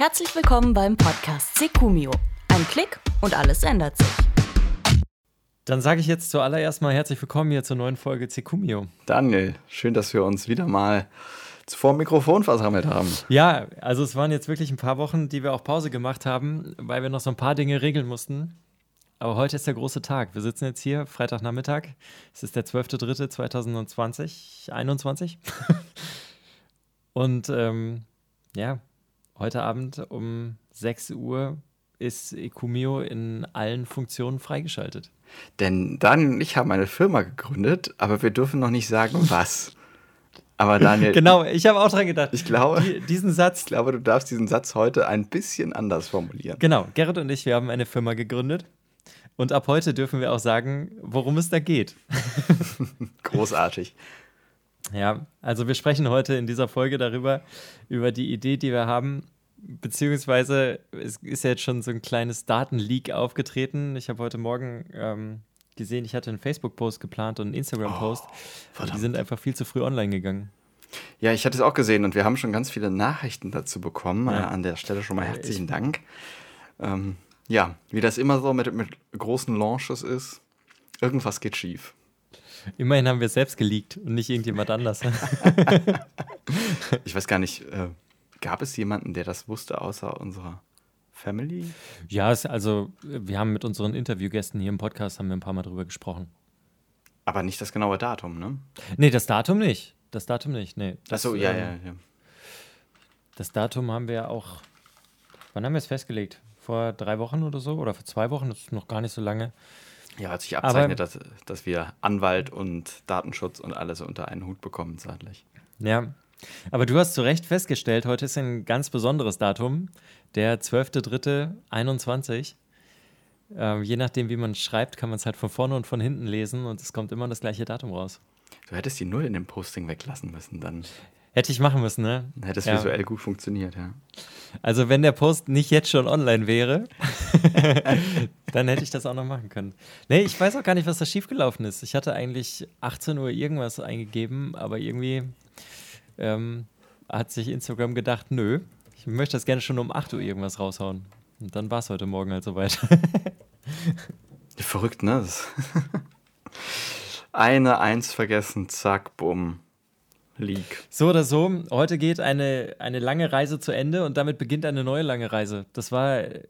Herzlich willkommen beim Podcast Sekumio. Ein Klick und alles ändert sich. Dann sage ich jetzt zuallererst mal herzlich willkommen hier zur neuen Folge Sekumio. Daniel, schön, dass wir uns wieder mal vor dem Mikrofon versammelt haben. Ja, also es waren jetzt wirklich ein paar Wochen, die wir auch Pause gemacht haben, weil wir noch so ein paar Dinge regeln mussten. Aber heute ist der große Tag. Wir sitzen jetzt hier, Freitagnachmittag. Es ist der 12.03.2020, 21. Und ähm, ja, heute Abend um 6 Uhr ist Ecumio in allen Funktionen freigeschaltet. Denn Daniel und ich haben eine Firma gegründet, aber wir dürfen noch nicht sagen, was. Aber Daniel. genau, ich habe auch dran gedacht. Ich glaube, Die, diesen Satz. ich glaube, du darfst diesen Satz heute ein bisschen anders formulieren. Genau, Gerrit und ich, wir haben eine Firma gegründet. Und ab heute dürfen wir auch sagen, worum es da geht. Großartig. Ja, also wir sprechen heute in dieser Folge darüber, über die Idee, die wir haben, beziehungsweise es ist ja jetzt schon so ein kleines Datenleak aufgetreten. Ich habe heute Morgen ähm, gesehen, ich hatte einen Facebook-Post geplant und einen Instagram-Post. verdammt. die sind einfach viel zu früh online gegangen. Ja, ich hatte es auch gesehen und wir haben schon ganz viele Nachrichten dazu bekommen. Ja. Äh, an der Stelle schon mal herzlichen ich- Dank. Ähm, ja, wie das immer so mit, mit großen Launches ist, irgendwas geht schief. Immerhin haben wir es selbst geleakt und nicht irgendjemand anders. Ich weiß gar nicht, äh, gab es jemanden, der das wusste, außer unserer Family? ja, es, also wir haben mit unseren Interviewgästen hier im Podcast haben wir ein paar Mal drüber gesprochen. Aber nicht das genaue Datum, ne? Nee, das Datum nicht. Das Datum nicht, nee. Das, Achso, ja, ähm, ja, ja. Das Datum haben wir ja auch. Wann haben wir es festgelegt? Vor drei Wochen oder so? Oder vor zwei Wochen? Das ist noch gar nicht so lange. Ja, hat sich abzeichnet, dass, dass wir Anwalt und Datenschutz und alles unter einen Hut bekommen zeitlich. Ja. Aber du hast zu Recht festgestellt, heute ist ein ganz besonderes Datum, der 12.03.21. Ähm, je nachdem, wie man schreibt, kann man es halt von vorne und von hinten lesen und es kommt immer das gleiche Datum raus. Du hättest die Null in dem Posting weglassen müssen, dann Hätte ich machen müssen, ne? hätte es Ja. visuell gut funktioniert, ja. Also, wenn der Post nicht jetzt schon online wäre, dann hätte ich das auch noch machen können. Nee, ich weiß auch gar nicht, was da schiefgelaufen ist. Ich hatte eigentlich 18 Uhr irgendwas eingegeben, aber irgendwie ähm, hat sich Instagram gedacht, nö, ich möchte das gerne schon um 8 Uhr irgendwas raushauen. Und dann war es heute Morgen halt soweit. Verrückt, ne? Eine Eins vergessen, zack, bumm. Leak. So oder so, heute geht eine, eine lange Reise zu Ende und damit beginnt eine neue lange Reise. Das war äh,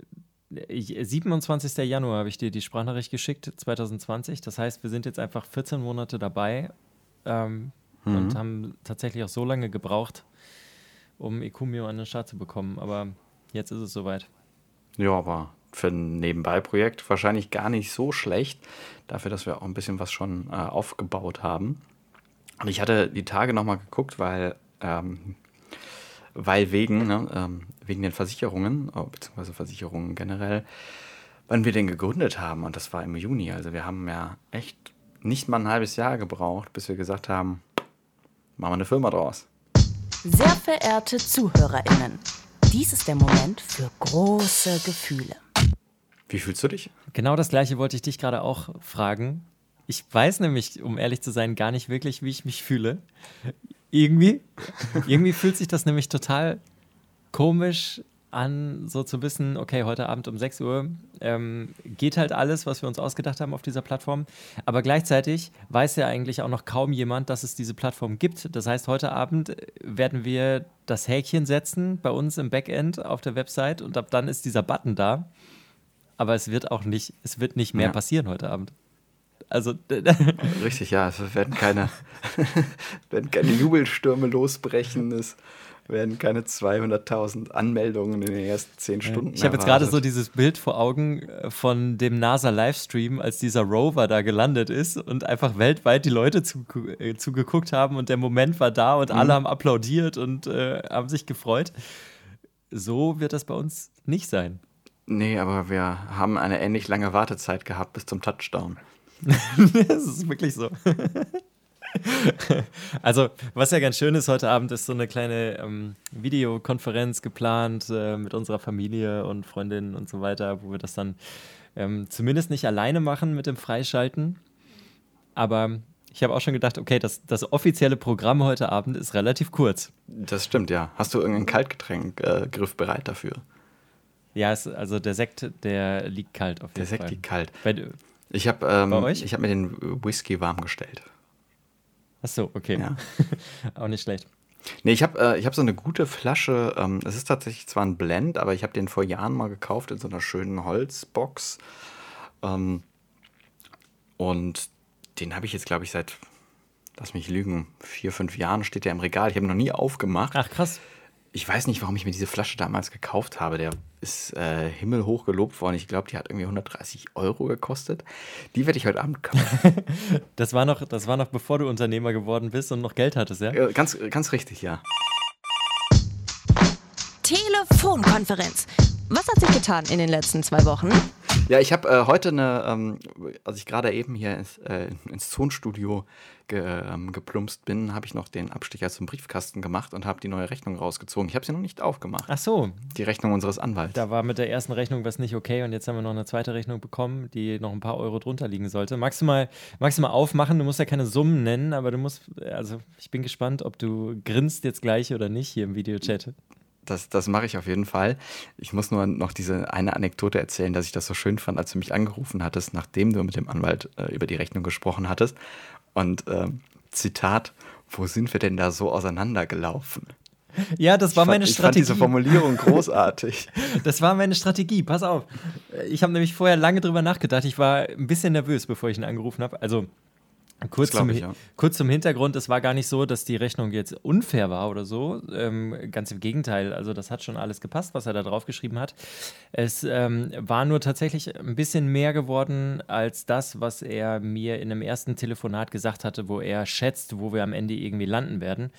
ich- 27. Januar, habe ich dir die Sprachnachricht geschickt, 2020. Das heißt, wir sind jetzt einfach 14 Monate dabei ähm, und haben tatsächlich auch so lange gebraucht, um Ecumio an den Start zu bekommen. Aber jetzt ist es soweit. Ja, aber für ein Nebenbei-Projekt wahrscheinlich gar nicht so schlecht, dafür, dass wir auch ein bisschen was schon äh, aufgebaut haben. Und ich hatte die Tage nochmal geguckt, weil, ähm, weil wegen, ne, ähm, wegen den Versicherungen, oh, beziehungsweise Versicherungen generell, wann wir den gegründet haben. Und das war im Juni. Also wir haben ja echt nicht mal ein halbes Jahr gebraucht, bis wir gesagt haben, machen wir eine Firma draus. Sehr verehrte ZuhörerInnen, dies ist der Moment für große Gefühle. Wie fühlst du dich? Genau das gleiche wollte ich dich gerade auch fragen. Ich weiß nämlich, um ehrlich zu sein, gar nicht wirklich, wie ich mich fühle. Irgendwie, irgendwie fühlt sich das nämlich total komisch an, so zu wissen, okay, heute Abend um 6 Uhr ähm, geht halt alles, was wir uns ausgedacht haben auf dieser Plattform. Aber gleichzeitig weiß ja eigentlich auch noch kaum jemand, dass es diese Plattform gibt. Das heißt, heute Abend werden wir das Häkchen setzen bei uns im Backend auf der Website und ab dann ist dieser Button da. Aber es wird auch nicht, es wird nicht mehr Ja. passieren heute Abend. Also, Richtig, ja. Es werden keine, werden keine Jubelstürme losbrechen. Es werden keine 200.000 Anmeldungen in den ersten 10 Stunden. ich habe jetzt gerade so dieses Bild vor Augen äh, von dem NASA-Livestream, als dieser Rover da gelandet ist und einfach weltweit die Leute äh, zugeguckt haben und der Moment war da und alle haben applaudiert und äh, haben sich gefreut. So wird das bei uns nicht sein. Nee, aber wir haben eine ähnlich lange Wartezeit gehabt bis zum Touchdown. das ist wirklich so. also, was ja ganz schön ist, heute Abend ist so eine kleine ähm, Videokonferenz geplant äh, mit unserer Familie und Freundinnen und so weiter, wo wir das dann ähm, zumindest nicht alleine machen mit dem Freischalten. Aber ich habe auch schon gedacht, okay, das, das offizielle Programm heute Abend ist relativ kurz. Das stimmt, ja. Hast du irgendein Kaltgetränk äh, griffbereit dafür? Ja, es, also der Sekt, der liegt kalt auf jeden Der Fall. Sekt liegt kalt. Bei, Ich habe ähm, ich hab mir den Whisky warm gestellt. achso, okay. Ja. auch nicht schlecht. Nee, ich habe äh, ich hab so eine gute Flasche. Ähm, es ist tatsächlich zwar ein Blend, aber ich habe den vor Jahren mal gekauft in so einer schönen Holzbox. Ähm, und den habe ich jetzt, glaube ich, seit, lass mich lügen, vier, fünf Jahren steht der im Regal. Ich habe ihn noch nie aufgemacht. Ach, krass. Ich weiß nicht, warum ich mir diese Flasche damals gekauft habe. Der ist äh, himmelhoch gelobt worden. Ich glaube, die hat irgendwie 130 Euro gekostet. Die werde ich heute Abend kaufen. Das war, noch, das war noch bevor du Unternehmer geworden bist und noch Geld hattest, ja? äh, ganz, ganz richtig, ja. Telefonkonferenz. Was hat sich getan in den letzten zwei Wochen? Ja, ich habe äh, heute eine, ähm, als ich gerade eben hier ins, äh, ins Zonstudio ge, ähm, geplumpst bin, habe ich noch den Abstecher zum Briefkasten gemacht und habe die neue Rechnung rausgezogen. Ich habe sie noch nicht aufgemacht. Ach so, Die Rechnung unseres Anwalts. da war mit der ersten Rechnung was nicht okay und jetzt haben wir noch eine zweite Rechnung bekommen, die noch ein paar Euro drunter liegen sollte. Magst du mal, magst du mal aufmachen? Du musst ja keine Summen nennen, aber du musst, also ich bin gespannt, ob du grinst jetzt gleich oder nicht hier im Videochat. Das, das mache ich auf jeden Fall. Ich muss nur noch diese eine Anekdote erzählen, dass ich das so schön fand, als du mich angerufen hattest, nachdem du mit dem Anwalt äh, über die Rechnung gesprochen hattest. Und ähm, Zitat, wo sind wir denn da so auseinandergelaufen? Ja, das war fand, meine ich fand diese Strategie. Formulierung großartig. Das war meine Strategie. Pass auf. Ich habe nämlich vorher lange drüber nachgedacht. Ich war ein bisschen nervös, bevor ich ihn angerufen habe. Also kurz, zum, ich, ja. kurz zum Hintergrund: Es war gar nicht so, dass die Rechnung jetzt unfair war oder so. Ähm, ganz im Gegenteil. Also das hat schon alles gepasst, was er da drauf geschrieben hat. Es ähm, war nur tatsächlich ein bisschen mehr geworden als das, was er mir in einem ersten Telefonat gesagt hatte, wo er schätzt, wo wir am Ende irgendwie landen werden.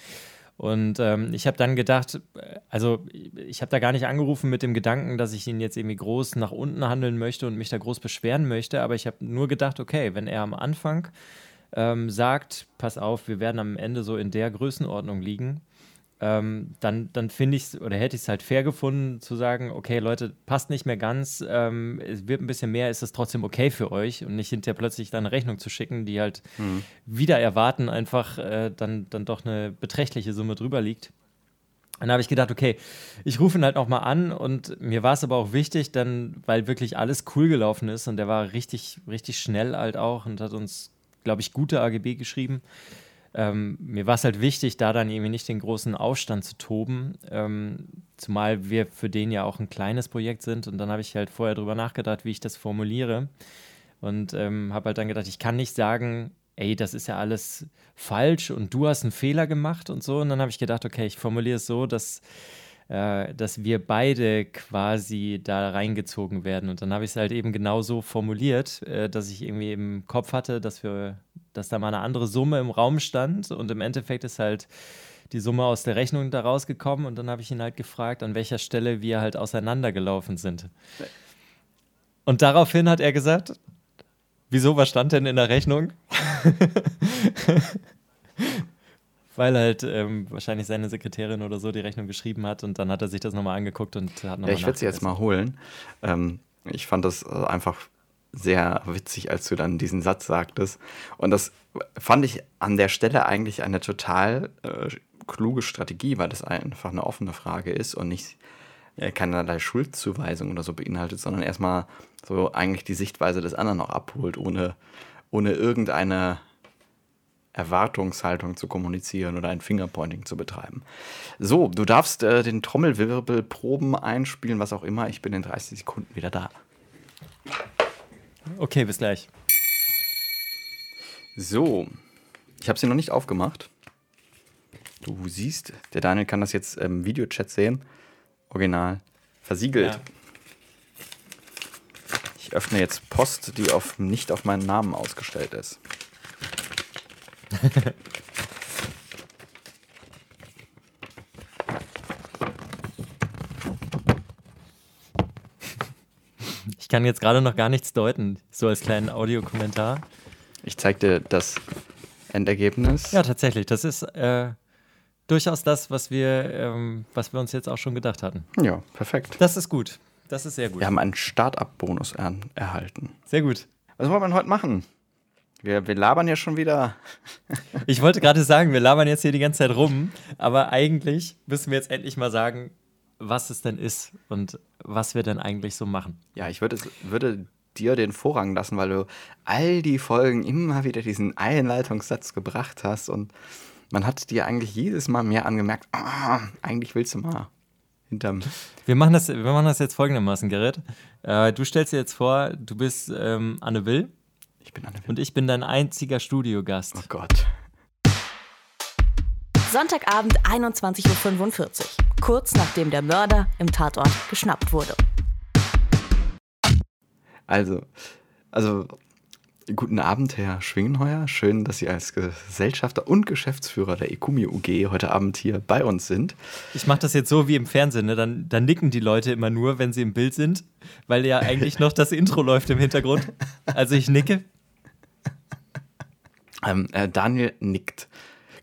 Und ähm, ich habe dann gedacht, äh, also ich habe da gar nicht angerufen mit dem Gedanken, dass ich ihn jetzt irgendwie groß nach unten handeln möchte und mich da groß beschweren möchte, aber ich habe nur gedacht, okay, wenn er am Anfang ähm, sagt, pass auf, wir werden am Ende so in der Größenordnung liegen, ähm, dann, dann finde ich es oder hätte ich es halt fair gefunden zu sagen, okay, Leute, passt nicht mehr ganz, ähm, es wird ein bisschen mehr, ist es trotzdem okay für euch und nicht hinterher plötzlich dann eine Rechnung zu schicken, die halt wieder erwarten einfach äh, dann, dann doch eine beträchtliche Summe drüber liegt. Dann habe ich gedacht, okay, ich rufe ihn halt nochmal an und mir war es aber auch wichtig, dann, weil wirklich alles cool gelaufen ist und der war richtig, richtig schnell halt auch und hat uns, glaube ich, gute AGB geschrieben. Ähm, mir war es halt wichtig, da dann irgendwie nicht den großen Aufstand zu toben, ähm, zumal wir für den ja auch ein kleines Projekt sind. Und dann habe ich halt vorher drüber nachgedacht, wie ich das formuliere. Und ähm, habe halt dann gedacht, ich kann nicht sagen, ey, das ist ja alles falsch und du hast einen Fehler gemacht und so. Und dann habe ich gedacht, okay, ich formuliere es so, dass äh, dass wir beide quasi da reingezogen werden. Und dann habe ich es halt eben genau so formuliert, äh, dass ich irgendwie im Kopf hatte, dass wir, dass da mal eine andere Summe im Raum stand und im Endeffekt ist halt die Summe aus der Rechnung da rausgekommen und dann habe ich ihn halt gefragt, an welcher Stelle wir halt auseinandergelaufen sind. Und daraufhin hat er gesagt, wieso, was stand denn in der Rechnung? Weil halt ähm, wahrscheinlich seine Sekretärin oder so die Rechnung geschrieben hat und dann hat er sich das nochmal angeguckt und hat nochmal Ja, ich werde sie jetzt mal holen. Ähm, ich fand das äh, einfach sehr witzig, als du dann diesen Satz sagtest. Und das fand ich an der Stelle eigentlich eine total äh, kluge Strategie, weil das einfach eine offene Frage ist und nicht äh, keinerlei Schuldzuweisung oder so beinhaltet, sondern erstmal so eigentlich die Sichtweise des anderen auch abholt, ohne, ohne irgendeine Erwartungshaltung zu kommunizieren oder ein Fingerpointing zu betreiben. So, du darfst äh, den Trommelwirbel proben einspielen, was auch immer. Ich bin in 30 Sekunden wieder da. Okay, bis gleich. So, ich habe sie noch nicht aufgemacht. Du siehst, der Daniel kann das jetzt im Videochat sehen. Original versiegelt. Ja. Ich öffne jetzt Post, die auf, nicht auf meinen Namen ausgestellt ist. Ich kann jetzt gerade noch gar nichts deuten, so als kleinen Audiokommentar. Ich zeig dir das Endergebnis. Ja, tatsächlich, das ist äh, durchaus das, was wir, ähm, was wir uns jetzt auch schon gedacht hatten. ja, perfekt. Das ist gut. Das ist sehr gut. Wir haben einen Start-up-Bonus er erhalten. Sehr gut. Was wollen wir heute machen? Wir, wir labern ja schon wieder. Ich wollte gerade sagen, wir labern jetzt hier die ganze Zeit rum, aber eigentlich müssen wir jetzt endlich mal sagen, was es denn ist und was wir denn eigentlich so machen. Ja, ich würde, würde dir den Vorrang lassen, weil du all die Folgen immer wieder diesen Einleitungssatz gebracht hast und man hat dir eigentlich jedes Mal mehr angemerkt, ah, eigentlich willst du mal hinterm. Wir machen das, wir machen das jetzt folgendermaßen, Gerrit. Äh, du stellst dir jetzt vor, du bist ähm, Anne Will Ich bin Anne Will. und ich bin dein einziger Studiogast. Oh Gott. Sonntagabend 21.45 Uhr. Kurz nachdem der Mörder im Tatort geschnappt wurde. Also, also guten Abend, Herr Schwingenheuer. Schön, dass Sie als Gesellschafter und Geschäftsführer der Ekumi UG heute Abend hier bei uns sind. Ich mache das jetzt so wie im Fernsehen, ne? dann, dann nicken die Leute immer nur, wenn sie im Bild sind, weil ja eigentlich noch das Intro läuft im Hintergrund. Also ich nicke. Ähm, äh, Daniel nickt.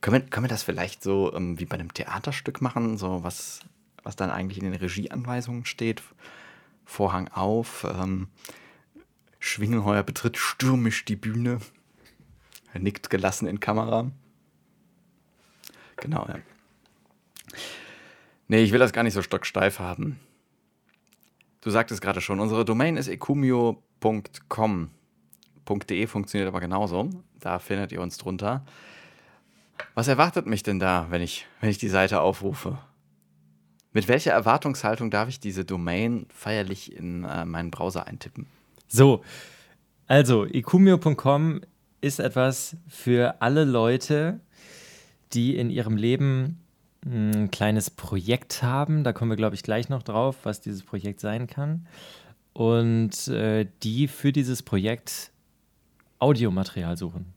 Können wir, können wir das vielleicht so ähm, wie bei einem Theaterstück machen, so was, was dann eigentlich in den Regieanweisungen steht? Vorhang auf, ähm, Schwingenheuer betritt stürmisch die Bühne. Er nickt gelassen in Kamera. Genau, ja. Nee, ich will das gar nicht so stocksteif haben. Du sagtest gerade schon, unsere Domain ist ecumio.com. .de funktioniert aber genauso. Da findet ihr uns drunter. Was erwartet mich denn da, wenn ich, wenn ich die Seite aufrufe? Mit welcher Erwartungshaltung darf ich diese Domain feierlich in äh, meinen Browser eintippen? So, also ecumio.com ist etwas für alle Leute, die in ihrem Leben ein kleines Projekt haben. Da kommen wir, glaube ich, gleich noch drauf, was dieses Projekt sein kann. Und äh, die für dieses Projekt Audiomaterial suchen.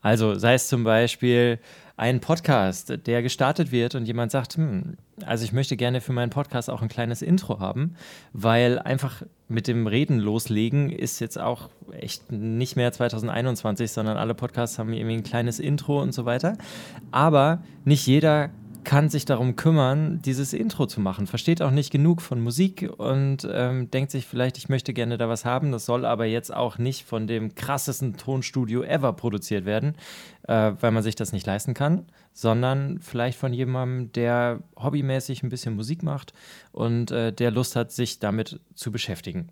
Also sei es zum Beispiel ein Podcast, der gestartet wird und jemand sagt, hm, also ich möchte gerne für meinen Podcast auch ein kleines Intro haben, weil einfach mit dem Reden loslegen ist jetzt auch echt nicht mehr 2021, sondern alle Podcasts haben irgendwie ein kleines Intro und so weiter. Aber nicht jeder kann sich darum kümmern, dieses Intro zu machen, versteht auch nicht genug von Musik und ähm, denkt sich vielleicht, ich möchte gerne da was haben. Das soll aber jetzt auch nicht von dem krassesten Tonstudio ever produziert werden, äh, weil man sich das nicht leisten kann, sondern vielleicht von jemandem, der hobbymäßig ein bisschen Musik macht und äh, der Lust hat, sich damit zu beschäftigen.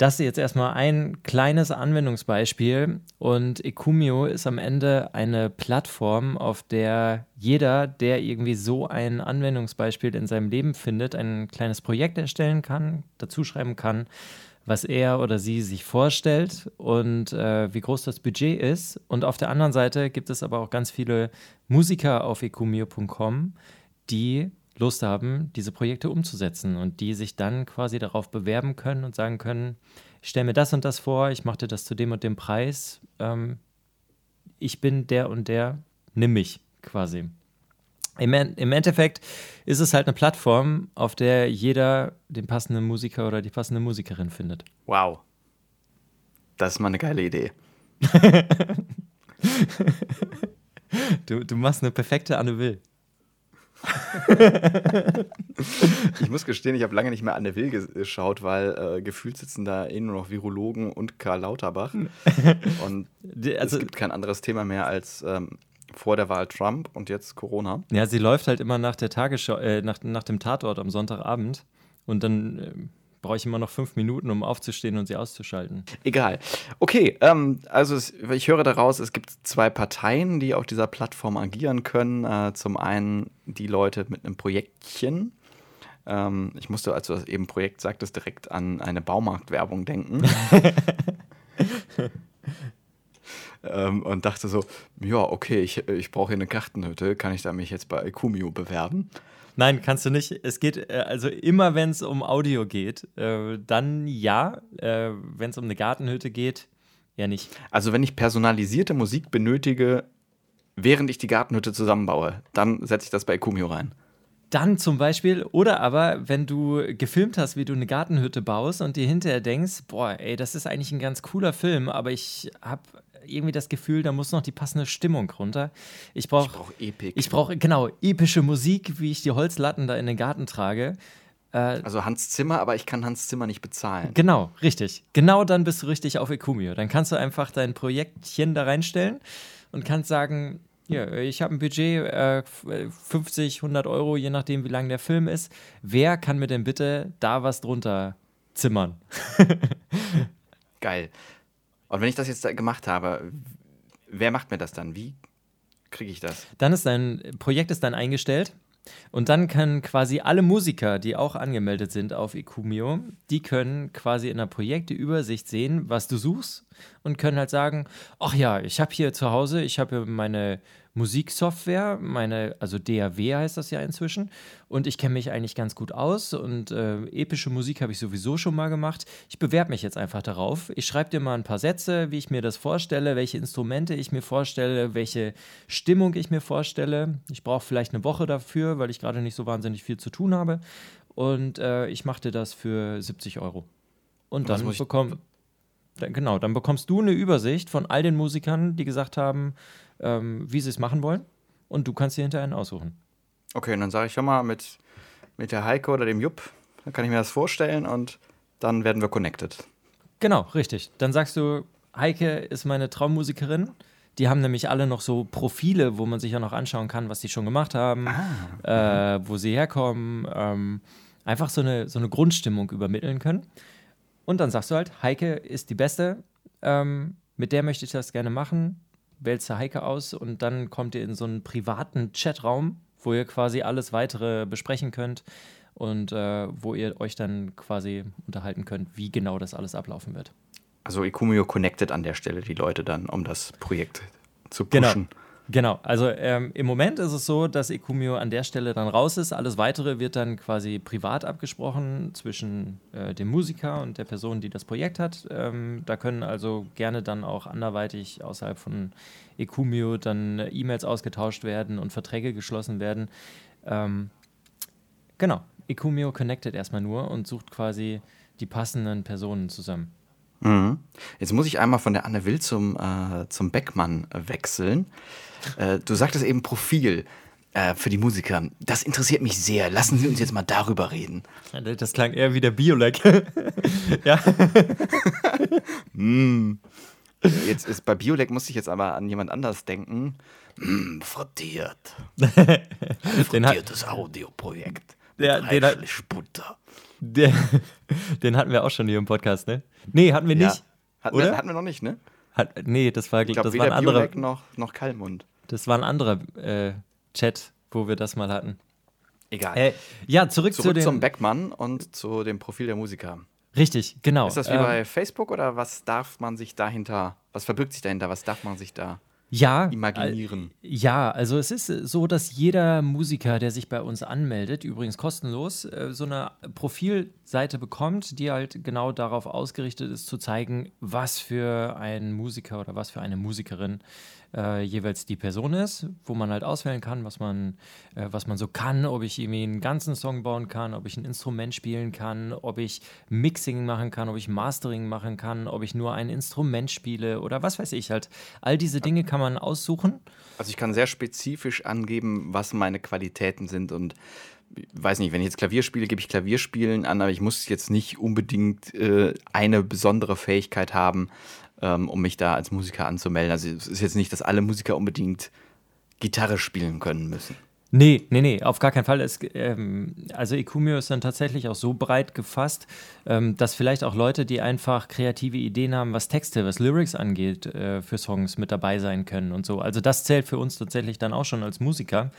Das ist jetzt erstmal ein kleines Anwendungsbeispiel und Ecumio ist am Ende eine Plattform, auf der jeder, der irgendwie so ein Anwendungsbeispiel in seinem Leben findet, ein kleines Projekt erstellen kann, dazu schreiben kann, was er oder sie sich vorstellt und äh, wie groß das Budget ist. Und auf der anderen Seite gibt es aber auch ganz viele Musiker auf ecumio.com, die Lust haben, diese Projekte umzusetzen und die sich dann quasi darauf bewerben können und sagen können, ich stelle mir das und das vor, ich mache dir das zu dem und dem Preis, ähm, ich bin der und der, nimm mich quasi. Im, Im Endeffekt ist es halt eine Plattform, auf der jeder den passenden Musiker oder die passende Musikerin findet. Wow. Das ist mal eine geile Idee. du, du machst eine perfekte Anne Will. Ich muss gestehen, ich habe lange nicht mehr Anne Will geschaut, weil äh, gefühlt sitzen da eh nur noch Virologen und Karl Lauterbach. Und also, es gibt kein anderes Thema mehr als ähm, vor der Wahl Trump und jetzt Corona. Ja, sie läuft halt immer nach der Tagesschau, äh, nach, nach dem Tatort am Sonntagabend. Und dann äh, brauche ich immer noch fünf Minuten, um aufzustehen und sie auszuschalten. Egal. Okay, ähm, also es, ich höre daraus, es gibt zwei Parteien, die auf dieser Plattform agieren können. Äh, zum einen die Leute mit einem Projektchen. Ähm, ich musste, als du das eben Projekt sagtest, direkt an eine Baumarktwerbung denken. ähm, und dachte so, ja, okay, ich, ich brauche hier eine Gartenhütte, kann ich da mich jetzt bei Ecumio bewerben? Nein, kannst du nicht. Es geht, äh, also immer wenn es um Audio geht, äh, dann ja. Äh, wenn es um eine Gartenhütte geht, ja nicht. Also wenn ich personalisierte Musik benötige, während ich die Gartenhütte zusammenbaue, dann setze ich das bei Ecumio rein. Dann zum Beispiel, oder aber, wenn du gefilmt hast, wie du eine Gartenhütte baust und dir hinterher denkst, boah, ey, das ist eigentlich ein ganz cooler Film, aber ich habe irgendwie das Gefühl, da muss noch die passende Stimmung runter. Ich brauche brauch Epik. Ich brauche, genau, epische Musik, wie ich die Holzlatten da in den Garten trage. Äh, also Hans Zimmer, aber ich kann Hans Zimmer nicht bezahlen. Genau, richtig. Genau dann bist du richtig auf Ecumio. Dann kannst du einfach dein Projektchen da reinstellen und kannst sagen, ja, ich habe ein Budget, äh, 50, 100 Euro, je nachdem, wie lang der Film ist. Wer kann mir denn bitte da was drunter zimmern? Geil. Und wenn ich das jetzt gemacht habe, wer macht mir das dann? Wie kriege ich das? Dann ist dein Projekt ist dann eingestellt. Und dann können quasi alle Musiker, die auch angemeldet sind auf Ecumio, die können quasi in der Projekteübersicht sehen, was du suchst und können halt sagen, ach ja, ich habe hier zu Hause, ich habe meine Musiksoftware, meine, also DAW heißt das ja inzwischen. Und ich kenne mich eigentlich ganz gut aus und äh, epische Musik habe ich sowieso schon mal gemacht. Ich bewerbe mich jetzt einfach darauf. Ich schreibe dir mal ein paar Sätze, wie ich mir das vorstelle, welche Instrumente ich mir vorstelle, welche Stimmung ich mir vorstelle. Ich brauche vielleicht eine Woche dafür, weil ich gerade nicht so wahnsinnig viel zu tun habe. Und äh, ich mache dir das für 70 Euro. Und dann bekomm, genau, dann bekommst du eine Übersicht von all den Musikern, die gesagt haben, ähm, wie sie es machen wollen. Und du kannst dir hinterher einen aussuchen. Okay, und dann sage ich schon mal mit, mit der Heike oder dem Jupp, dann kann ich mir das vorstellen und dann werden wir connected. Genau, richtig. Dann sagst du, Heike ist meine Traummusikerin. Die haben nämlich alle noch so Profile, wo man sich ja noch anschauen kann, was die schon gemacht haben, ah. äh, wo sie herkommen. Ähm, einfach so eine, so eine Grundstimmung übermitteln können. Und dann sagst du halt, Heike ist die Beste, ähm, mit der möchte ich das gerne machen wählst du Heike aus und dann kommt ihr in so einen privaten Chatraum, wo ihr quasi alles weitere besprechen könnt und äh, wo ihr euch dann quasi unterhalten könnt, wie genau das alles ablaufen wird. Also Ecumio connected an der Stelle die Leute dann, um das Projekt zu genau. pushen. Genau. Genau, also ähm, im Moment ist es so, dass Ecumio an der Stelle dann raus ist. Alles weitere wird dann quasi privat abgesprochen zwischen äh, dem Musiker und der Person, die das Projekt hat. Ähm, da können also gerne dann auch anderweitig außerhalb von Ecumio dann E-Mails ausgetauscht werden und Verträge geschlossen werden. Ähm, genau, Ecumio connectet erstmal nur und sucht quasi die passenden Personen zusammen. Mhm. Jetzt muss ich einmal von der Anne Will zum, äh, zum Beckmann wechseln. Äh, du sagtest eben Profil äh, für die Musiker. Das interessiert mich sehr. Lassen Sie uns jetzt mal darüber reden. Das klang eher wie der Biolek. ja. mm. Jetzt ist bei Biolek musste ich jetzt aber an jemand anders denken. Mm, frittiert. Frittiertes Audioprojekt. Ja, den, hat, Butter. Der, den hatten wir auch schon hier im Podcast, ne? Nee, hatten wir nicht. Ja. Hatten, oder? Wir, hatten wir noch nicht, ne? Hat, nee, das war, ich glaub, das war ein anderer. noch, noch Kalmund. Das war ein anderer äh, Chat, wo wir das mal hatten. Egal. Äh, ja, zurück, zurück zu den, zum Beckmann und zu dem Profil der Musiker. Richtig, genau. Ist das wie ähm, bei Facebook oder was darf man sich dahinter, was verbirgt sich dahinter, was darf man sich da ja, imaginieren. Äh, ja, also es ist so, dass jeder Musiker, der sich bei uns anmeldet, übrigens kostenlos, äh, so eine Profilseite bekommt, die halt genau darauf ausgerichtet ist, zu zeigen, was für ein Musiker oder was für eine Musikerin äh, jeweils die Person ist, wo man halt auswählen kann, was man, äh, was man so kann, ob ich irgendwie einen ganzen Song bauen kann, ob ich ein Instrument spielen kann, ob ich Mixing machen kann, ob ich Mastering machen kann, ob ich nur ein Instrument spiele oder was weiß ich halt. All diese Dinge kann man aussuchen. Also ich kann sehr spezifisch angeben, was meine Qualitäten sind und ich weiß nicht, wenn ich jetzt Klavier spiele, gebe ich Klavierspielen an, aber ich muss jetzt nicht unbedingt äh, eine besondere Fähigkeit haben, ähm, um mich da als Musiker anzumelden. Also es ist jetzt nicht, dass alle Musiker unbedingt Gitarre spielen können müssen. Nee, nee, nee, auf gar keinen Fall. Es, ähm, also Ecumio ist dann tatsächlich auch so breit gefasst, ähm, dass vielleicht auch Leute, die einfach kreative Ideen haben, was Texte, was Lyrics angeht, äh, für Songs mit dabei sein können und so. Also das zählt für uns tatsächlich dann auch schon als Musiker.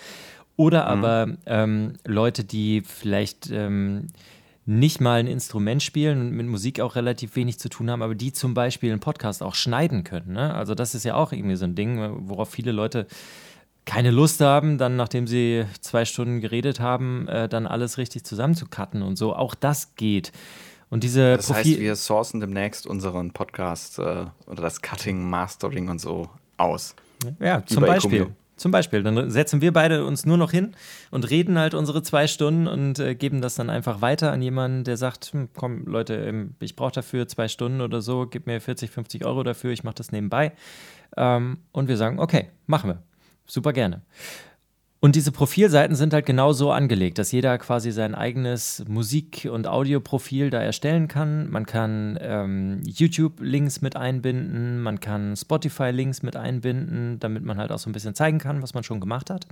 Oder mhm. aber ähm, Leute, die vielleicht ähm, nicht mal ein Instrument spielen und mit Musik auch relativ wenig zu tun haben, aber die zum Beispiel einen Podcast auch schneiden können. Ne? Also das ist ja auch irgendwie so ein Ding, worauf viele Leute keine Lust haben, dann nachdem sie zwei Stunden geredet haben, äh, dann alles richtig zusammenzucutten und so. Auch das geht. Und diese das Profil heißt, wir sourcen demnächst unseren Podcast äh, oder das Cutting, Mastering und so aus. Ja, zum Beispiel. Zum Beispiel. Dann setzen wir beide uns nur noch hin und reden halt unsere zwei Stunden und äh, geben das dann einfach weiter an jemanden, der sagt: hm, Komm, Leute, ähm, ich brauche dafür zwei Stunden oder so, gib mir 40, 50 Euro dafür, ich mache das nebenbei. Ähm, und wir sagen: Okay, machen wir. Super gerne. Und diese Profilseiten sind halt genau so angelegt, dass jeder quasi sein eigenes Musik- und Audioprofil da erstellen kann. Man kann ähm, YouTube-Links mit einbinden, man kann Spotify-Links mit einbinden, damit man halt auch so ein bisschen zeigen kann, was man schon gemacht hat.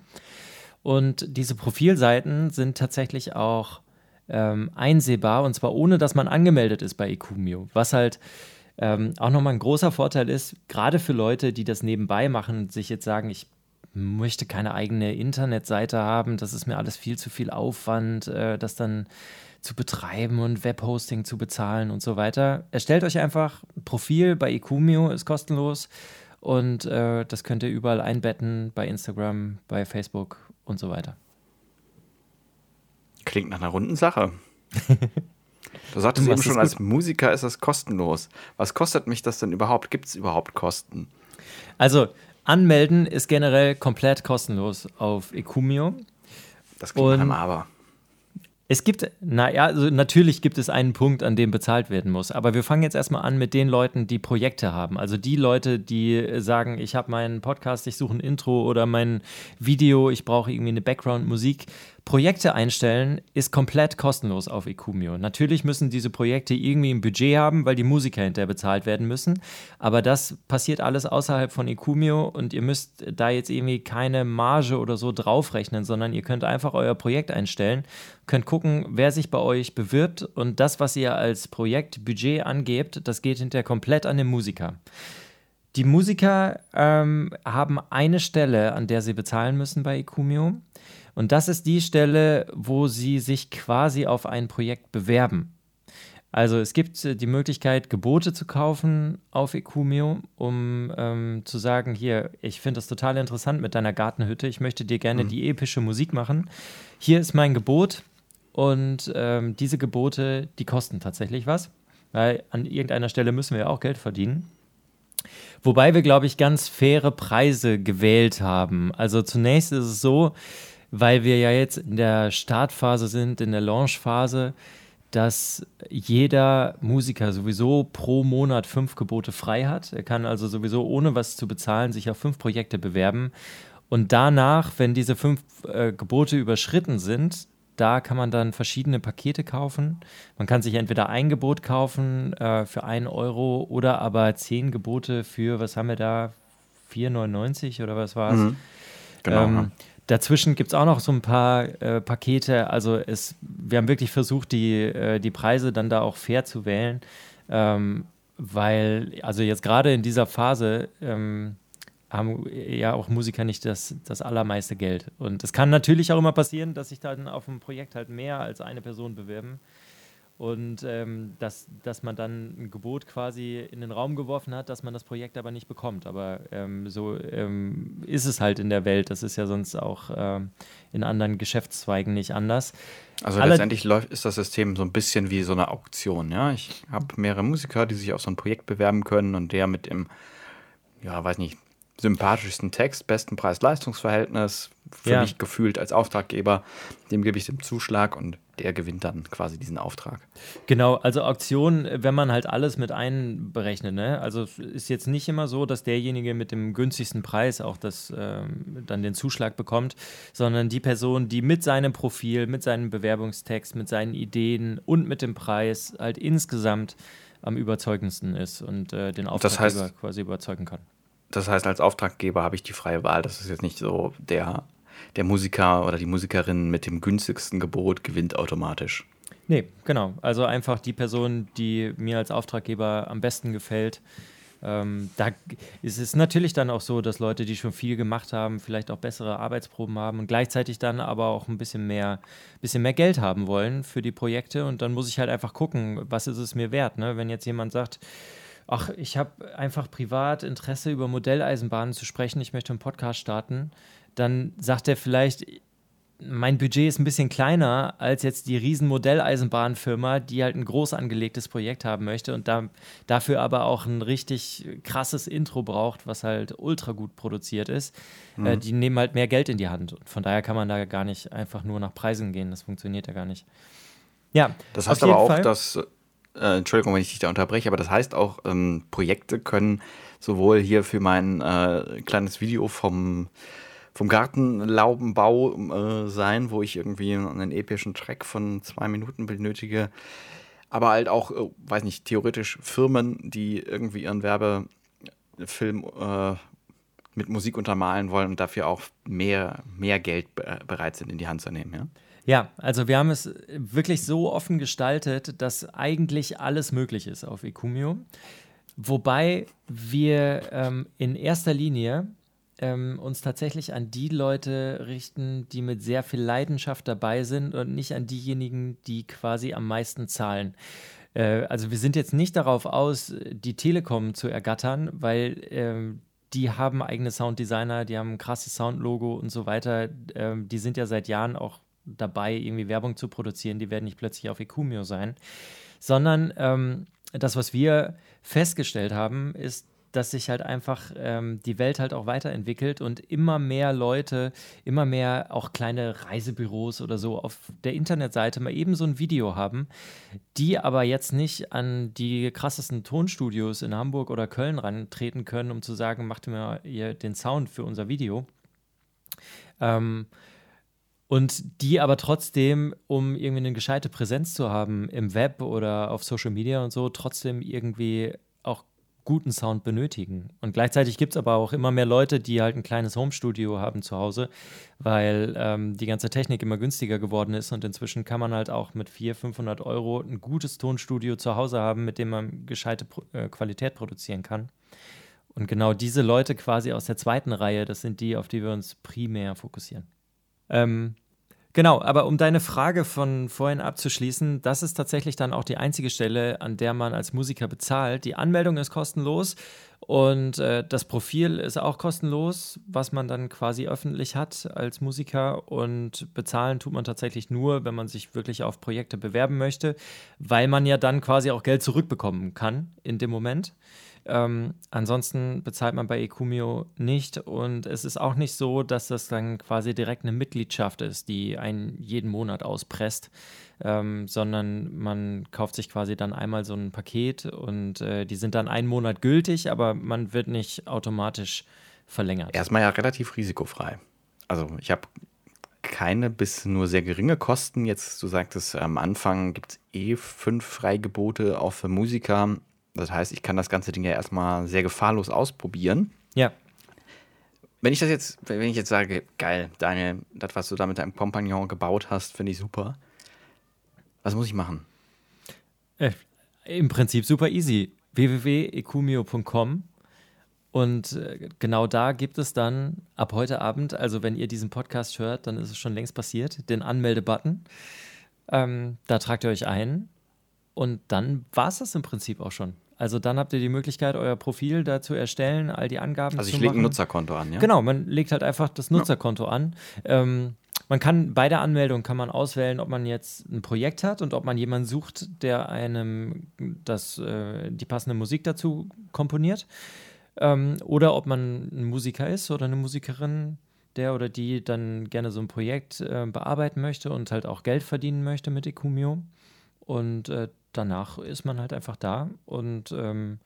Und diese Profilseiten sind tatsächlich auch ähm, einsehbar und zwar ohne, dass man angemeldet ist bei Ecumio, was halt ähm, auch nochmal ein großer Vorteil ist, gerade für Leute, die das nebenbei machen und sich jetzt sagen, ich möchte keine eigene Internetseite haben, das ist mir alles viel zu viel Aufwand, äh, das dann zu betreiben und Webhosting zu bezahlen und so weiter. Erstellt euch einfach ein Profil bei Ecumio, ist kostenlos und äh, das könnt ihr überall einbetten, bei Instagram, bei Facebook und so weiter. Klingt nach einer runden Sache. Du sagtest eben schon, als Musiker ist das kostenlos. Was kostet mich das denn überhaupt? Gibt es überhaupt Kosten? Also, anmelden ist generell komplett kostenlos auf Ecumio. Das klingt nach einem Aber. Es gibt, naja, also natürlich gibt es einen Punkt, an dem bezahlt werden muss. Aber wir fangen jetzt erstmal an mit den Leuten, die Projekte haben. Also die Leute, die sagen, ich habe meinen Podcast, ich suche ein Intro oder mein Video, ich brauche irgendwie eine Background-Musik. Projekte einstellen ist komplett kostenlos auf Ecumio. Natürlich müssen diese Projekte irgendwie ein Budget haben, weil die Musiker hinterher bezahlt werden müssen. Aber das passiert alles außerhalb von Ecumio und ihr müsst da jetzt irgendwie keine Marge oder so draufrechnen, sondern ihr könnt einfach euer Projekt einstellen, könnt gucken, wer sich bei euch bewirbt und das, was ihr als Projektbudget angebt, das geht hinterher komplett an den Musiker. Die Musiker ähm, haben eine Stelle, an der sie bezahlen müssen bei Ecumio. Und das ist die Stelle, wo sie sich quasi auf ein Projekt bewerben. Also es gibt äh, die Möglichkeit, Gebote zu kaufen auf Ecumio, um ähm, zu sagen, hier, ich finde das total interessant mit deiner Gartenhütte, ich möchte dir gerne mhm. die epische Musik machen. Hier ist mein Gebot und ähm, diese Gebote, die kosten tatsächlich was, weil an irgendeiner Stelle müssen wir ja auch Geld verdienen. Wobei wir, glaube ich, ganz faire Preise gewählt haben. Also zunächst ist es so, weil wir ja jetzt in der Startphase sind, in der Launchphase, dass jeder Musiker sowieso pro Monat fünf Gebote frei hat. Er kann also sowieso ohne was zu bezahlen sich auf fünf Projekte bewerben. Und danach, wenn diese fünf äh, Gebote überschritten sind, da kann man dann verschiedene Pakete kaufen. Man kann sich entweder ein Gebot kaufen äh, für einen Euro oder aber zehn Gebote für, was haben wir da, 4,99 oder was war es? Mhm. Genau. Ähm, Dazwischen gibt es auch noch so ein paar äh, Pakete. Also es, wir haben wirklich versucht, die, äh, die Preise dann da auch fair zu wählen, ähm, weil, also jetzt gerade in dieser Phase ähm, haben ja auch Musiker nicht das, das allermeiste Geld. Und es kann natürlich auch immer passieren, dass sich dann auf einem Projekt halt mehr als eine Person bewerben und ähm, dass, dass man dann ein Gebot quasi in den Raum geworfen hat, dass man das Projekt aber nicht bekommt. Aber ähm, so ähm, ist es halt in der Welt. Das ist ja sonst auch ähm, in anderen Geschäftszweigen nicht anders. Also Alle letztendlich läuft, ist das System so ein bisschen wie so eine Auktion. Ja? Ich habe mehrere Musiker, die sich auf so ein Projekt bewerben können und der mit dem, ja, weiß nicht, sympathischsten Text, besten Preis-Leistungs-Verhältnis, für ja. mich gefühlt als Auftraggeber, dem gebe ich den Zuschlag und der gewinnt dann quasi diesen Auftrag. Genau, also Auktion, wenn man halt alles mit einberechnet, ne? Also ist jetzt nicht immer so, dass derjenige mit dem günstigsten Preis auch das ähm, dann den Zuschlag bekommt, sondern die Person, die mit seinem Profil, mit seinem Bewerbungstext, mit seinen Ideen und mit dem Preis halt insgesamt am überzeugendsten ist und äh, den Auftraggeber das heißt, quasi überzeugen kann. Das heißt, als Auftraggeber habe ich die freie Wahl. Das ist jetzt nicht so, der, der Musiker oder die Musikerin mit dem günstigsten Gebot gewinnt automatisch. Nee, genau. Also einfach die Person, die mir als Auftraggeber am besten gefällt. Ähm, da ist es natürlich dann auch so, dass Leute, die schon viel gemacht haben, vielleicht auch bessere Arbeitsproben haben und gleichzeitig dann aber auch ein bisschen mehr, bisschen mehr Geld haben wollen für die Projekte. Und dann muss ich halt einfach gucken, was ist es mir wert. Ne? Wenn jetzt jemand sagt, ach, ich habe einfach privat Interesse über Modelleisenbahnen zu sprechen, ich möchte einen Podcast starten, dann sagt er vielleicht, mein Budget ist ein bisschen kleiner als jetzt die riesen Modelleisenbahnfirma, die halt ein groß angelegtes Projekt haben möchte und da, dafür aber auch ein richtig krasses Intro braucht, was halt ultra gut produziert ist. Mhm. Äh, die nehmen halt mehr Geld in die Hand. Und von daher kann man da gar nicht einfach nur nach Preisen gehen. Das funktioniert ja gar nicht. Ja, das heißt aber auch, Fall. dass äh, Entschuldigung, wenn ich dich da unterbreche, aber das heißt auch, ähm, Projekte können sowohl hier für mein äh, kleines Video vom, vom Gartenlaubenbau äh, sein, wo ich irgendwie einen epischen Track von zwei Minuten benötige. Aber halt auch, äh, weiß nicht, theoretisch Firmen, die irgendwie ihren Werbefilm äh, mit Musik untermalen wollen und dafür auch mehr, mehr Geld bereit sind, in die Hand zu nehmen, ja? Ja, also wir haben es wirklich so offen gestaltet, dass eigentlich alles möglich ist auf Ecumio. Wobei wir ähm, in erster Linie ähm, uns tatsächlich an die Leute richten, die mit sehr viel Leidenschaft dabei sind und nicht an diejenigen, die quasi am meisten zahlen. Äh, also wir sind jetzt nicht darauf aus, die Telekom zu ergattern, weil äh, die haben eigene Sounddesigner, die haben ein krasses Soundlogo und so weiter. Äh, die sind ja seit Jahren auch dabei, irgendwie Werbung zu produzieren. Die werden nicht plötzlich auf Ecumio sein, sondern ähm, das, was wir festgestellt haben, ist, dass sich halt einfach ähm, die Welt halt auch weiterentwickelt und immer mehr Leute, immer mehr auch kleine Reisebüros oder so auf der Internetseite mal eben so ein Video haben, die aber jetzt nicht an die krassesten Tonstudios in Hamburg oder Köln rantreten können, um zu sagen, macht mir den Sound für unser Video. Ähm, und die aber trotzdem, um irgendwie eine gescheite Präsenz zu haben im Web oder auf Social Media und so, trotzdem irgendwie auch guten Sound benötigen. Und gleichzeitig gibt es aber auch immer mehr Leute, die halt ein kleines Homestudio haben zu Hause, weil ähm, die ganze Technik immer günstiger geworden ist und inzwischen kann man halt auch mit 400, 500 Euro ein gutes Tonstudio zu Hause haben, mit dem man gescheite Pro äh, Qualität produzieren kann. Und genau diese Leute quasi aus der zweiten Reihe, das sind die, auf die wir uns primär fokussieren. Ähm, Genau, aber um deine Frage von vorhin abzuschließen, das ist tatsächlich dann auch die einzige Stelle, an der man als Musiker bezahlt. Die Anmeldung ist kostenlos und äh, das Profil ist auch kostenlos, was man dann quasi öffentlich hat als Musiker. Und bezahlen tut man tatsächlich nur, wenn man sich wirklich auf Projekte bewerben möchte, weil man ja dann quasi auch Geld zurückbekommen kann in dem Moment. Ähm, ansonsten bezahlt man bei Ecumio nicht und es ist auch nicht so, dass das dann quasi direkt eine Mitgliedschaft ist, die einen jeden Monat auspresst, ähm, sondern man kauft sich quasi dann einmal so ein Paket und äh, die sind dann einen Monat gültig, aber man wird nicht automatisch verlängert. Erstmal ja relativ risikofrei. Also ich habe keine bis nur sehr geringe Kosten. Jetzt, du sagtest, am Anfang gibt es eh fünf Freigebote auch für Musiker. Das heißt, ich kann das ganze Ding ja erstmal sehr gefahrlos ausprobieren. Ja. Wenn ich das jetzt, wenn ich jetzt sage, geil, Daniel, das, was du da mit deinem Kompagnon gebaut hast, finde ich super. Was muss ich machen? Äh, Im Prinzip super easy. www.ecumio.com und äh, genau da gibt es dann ab heute Abend, also wenn ihr diesen Podcast hört, dann ist es schon längst passiert, den Anmelde-Button. Ähm, da tragt ihr euch ein und dann war es das im Prinzip auch schon. Also dann habt ihr die Möglichkeit, euer Profil da zu erstellen, all die Angaben also zu machen. Also ich lege ein Nutzerkonto an, ja? Genau, man legt halt einfach das Nutzerkonto ja. an. Ähm, man kann bei der Anmeldung kann man auswählen, ob man jetzt ein Projekt hat und ob man jemanden sucht, der einem das, äh, die passende Musik dazu komponiert. Ähm, oder ob man ein Musiker ist oder eine Musikerin, der oder die dann gerne so ein Projekt äh, bearbeiten möchte und halt auch Geld verdienen möchte mit Ecumio. Und äh, danach ist man halt einfach da und ähm,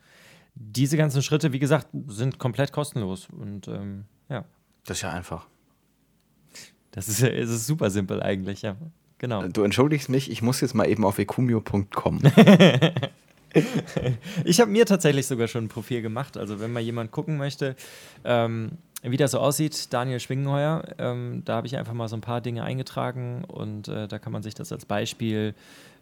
diese ganzen Schritte, wie gesagt, sind komplett kostenlos und ähm, ja. Das ist ja einfach. Das ist, es ist super simpel eigentlich, ja. Genau. Du entschuldigst mich, ich muss jetzt mal eben auf ecumio.com. ich habe mir tatsächlich sogar schon ein Profil gemacht. Also wenn mal jemand gucken möchte, ähm, wie das so aussieht, Daniel Schwingenheuer, ähm, da habe ich einfach mal so ein paar Dinge eingetragen und äh, da kann man sich das als Beispiel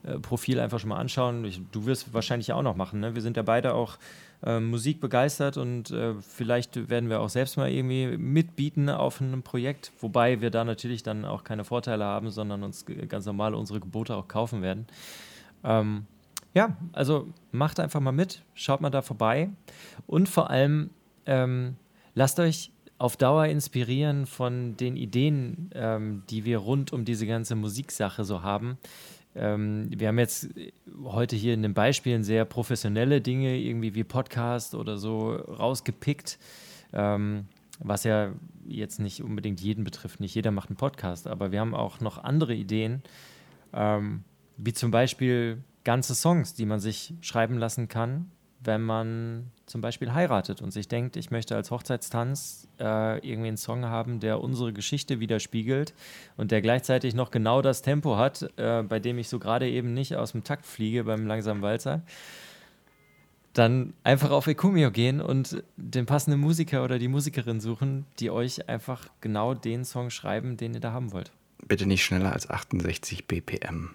äh, Profil einfach schon mal anschauen. Ich, du wirst wahrscheinlich auch noch machen. Ne? Wir sind ja beide auch äh, Musik begeistert und äh, vielleicht werden wir auch selbst mal irgendwie mitbieten auf einem Projekt, wobei wir da natürlich dann auch keine Vorteile haben, sondern uns ganz normal unsere Gebote auch kaufen werden. Ähm, ja, also macht einfach mal mit, schaut mal da vorbei und vor allem ähm, lasst euch auf Dauer inspirieren von den Ideen, ähm, die wir rund um diese ganze Musiksache so haben. Ähm, wir haben jetzt heute hier in den Beispielen sehr professionelle Dinge, irgendwie wie Podcast oder so, rausgepickt, ähm, was ja jetzt nicht unbedingt jeden betrifft. Nicht jeder macht einen Podcast, aber wir haben auch noch andere Ideen, ähm, wie zum Beispiel ganze Songs, die man sich schreiben lassen kann, wenn man zum Beispiel heiratet und sich denkt, ich möchte als Hochzeitstanz äh, irgendwie einen Song haben, der unsere Geschichte widerspiegelt und der gleichzeitig noch genau das Tempo hat, äh, bei dem ich so gerade eben nicht aus dem Takt fliege beim langsamen Walzer, dann einfach auf Ekumio gehen und den passenden Musiker oder die Musikerin suchen, die euch einfach genau den Song schreiben, den ihr da haben wollt. Bitte nicht schneller als 68 BPM.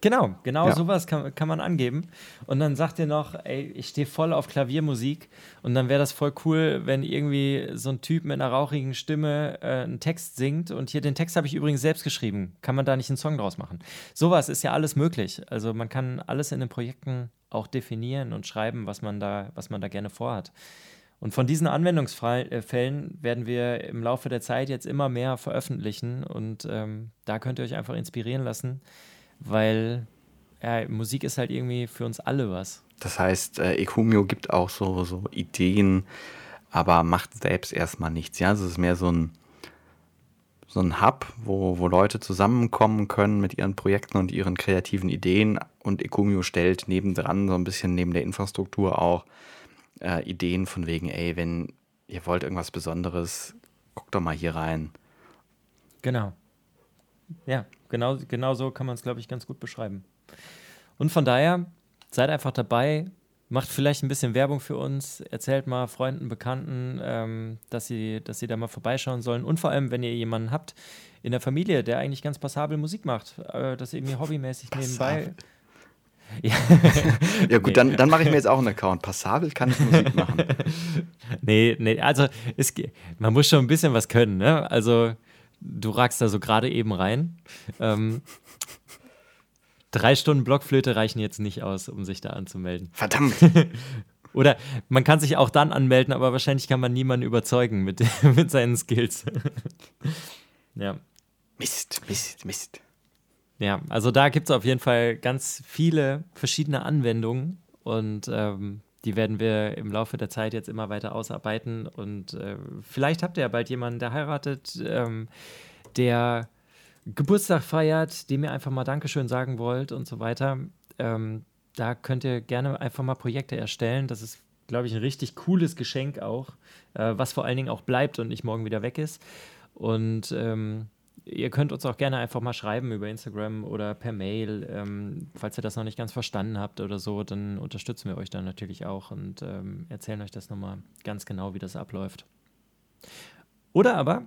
Genau, genau ja. sowas kann, kann man angeben. Und dann sagt ihr noch, ey, ich stehe voll auf Klaviermusik. Und dann wäre das voll cool, wenn irgendwie so ein Typ mit einer rauchigen Stimme äh, einen Text singt. Und hier den Text habe ich übrigens selbst geschrieben. Kann man da nicht einen Song draus machen? Sowas ist ja alles möglich. Also man kann alles in den Projekten auch definieren und schreiben, was man da, was man da gerne vorhat. Und von diesen Anwendungsfällen werden wir im Laufe der Zeit jetzt immer mehr veröffentlichen. Und ähm, da könnt ihr euch einfach inspirieren lassen weil ja, Musik ist halt irgendwie für uns alle was. Das heißt, äh, Ekumio gibt auch so, so Ideen, aber macht selbst erstmal nichts. Ja, also es ist mehr so ein, so ein Hub, wo, wo Leute zusammenkommen können mit ihren Projekten und ihren kreativen Ideen und Ekumio stellt nebendran so ein bisschen neben der Infrastruktur auch äh, Ideen von wegen, ey, wenn ihr wollt irgendwas Besonderes, guckt doch mal hier rein. Genau. Ja, genau, genau so kann man es, glaube ich, ganz gut beschreiben. Und von daher, seid einfach dabei, macht vielleicht ein bisschen Werbung für uns, erzählt mal Freunden, Bekannten, ähm, dass, sie, dass sie da mal vorbeischauen sollen. Und vor allem, wenn ihr jemanden habt in der Familie, der eigentlich ganz passabel Musik macht, äh, das irgendwie hobbymäßig nebenbei. Ja, ja gut, dann, dann mache ich mir jetzt auch einen Account. Passabel kann ich Musik machen. nee, nee, also es, man muss schon ein bisschen was können, ne? Also du ragst da so gerade eben rein. Ähm, drei Stunden Blockflöte reichen jetzt nicht aus, um sich da anzumelden. Verdammt! Oder man kann sich auch dann anmelden, aber wahrscheinlich kann man niemanden überzeugen mit, mit seinen Skills. ja. Mist, Mist, Mist. Ja, also da gibt es auf jeden Fall ganz viele verschiedene Anwendungen und ähm, die werden wir im Laufe der Zeit jetzt immer weiter ausarbeiten. Und äh, vielleicht habt ihr ja bald jemanden, der heiratet, ähm, der Geburtstag feiert, dem ihr einfach mal Dankeschön sagen wollt und so weiter. Ähm, da könnt ihr gerne einfach mal Projekte erstellen. Das ist, glaube ich, ein richtig cooles Geschenk auch, äh, was vor allen Dingen auch bleibt und nicht morgen wieder weg ist. Und ähm, ihr könnt uns auch gerne einfach mal schreiben über Instagram oder per Mail. Ähm, falls ihr das noch nicht ganz verstanden habt oder so, dann unterstützen wir euch dann natürlich auch und ähm, erzählen euch das nochmal ganz genau, wie das abläuft. Oder aber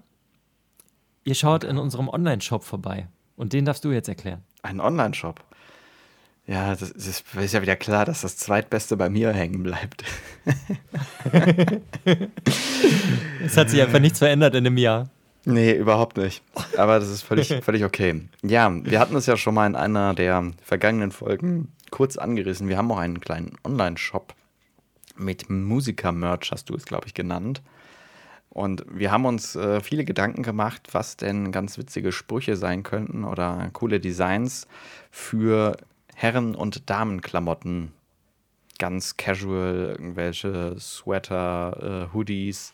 ihr schaut in unserem Online-Shop vorbei und den darfst du jetzt erklären. Ein Online-Shop? Ja, das ist, ist, ja wieder klar, dass das Zweitbeste bei mir hängen bleibt. es hat sich einfach nichts verändert in einem Jahr. Nee, überhaupt nicht. Aber das ist völlig, völlig okay. Ja, wir hatten es ja schon mal in einer der vergangenen Folgen kurz angerissen. Wir haben auch einen kleinen Online-Shop mit Musiker-Merch, hast du es, glaube ich, genannt. Und wir haben uns äh, viele Gedanken gemacht, was denn ganz witzige Sprüche sein könnten oder coole Designs für Herren- und Damenklamotten. Ganz casual, irgendwelche Sweater, äh, Hoodies.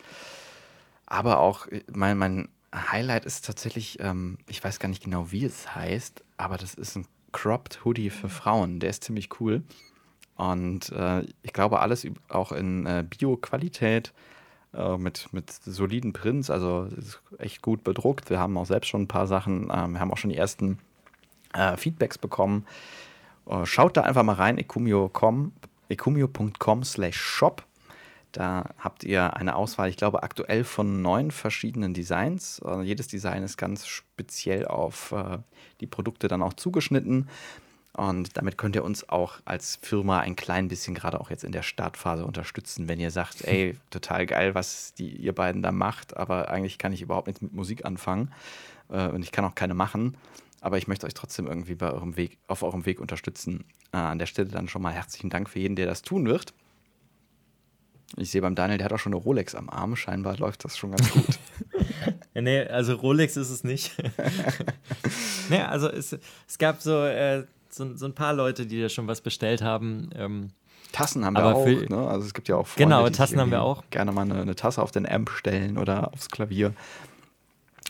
Aber auch, äh, mein, mein Highlight ist tatsächlich, ähm, ich weiß gar nicht genau, wie es heißt, aber das ist ein Cropped Hoodie für Frauen. Der ist ziemlich cool. Und äh, ich glaube, alles auch in äh, Bio-Qualität äh, mit, mit soliden Prints. Also ist echt gut bedruckt. Wir haben auch selbst schon ein paar Sachen, ähm, wir haben auch schon die ersten äh, Feedbacks bekommen. Äh, schaut da einfach mal rein, ekumio.com ekumio slash shop da habt ihr eine Auswahl, ich glaube, aktuell von neun verschiedenen Designs. Also jedes Design ist ganz speziell auf äh, die Produkte dann auch zugeschnitten. Und damit könnt ihr uns auch als Firma ein klein bisschen, gerade auch jetzt in der Startphase, unterstützen, wenn ihr sagt, ey, total geil, was die, ihr beiden da macht, aber eigentlich kann ich überhaupt nichts mit Musik anfangen äh, und ich kann auch keine machen. Aber ich möchte euch trotzdem irgendwie bei eurem Weg, auf eurem Weg unterstützen. Äh, an der Stelle dann schon mal herzlichen Dank für jeden, der das tun wird. Ich sehe beim Daniel, der hat auch schon eine Rolex am Arm. Scheinbar läuft das schon ganz gut. ja, nee, also Rolex ist es nicht. nee, also es, es gab so, äh, so, so, ein paar Leute, die da schon was bestellt haben. Ähm, Tassen haben wir auch. Für, ne? Also es gibt ja auch Freunde, Genau, Tassen haben wir auch. Gerne mal eine, eine, Tasse auf den Amp stellen oder aufs Klavier.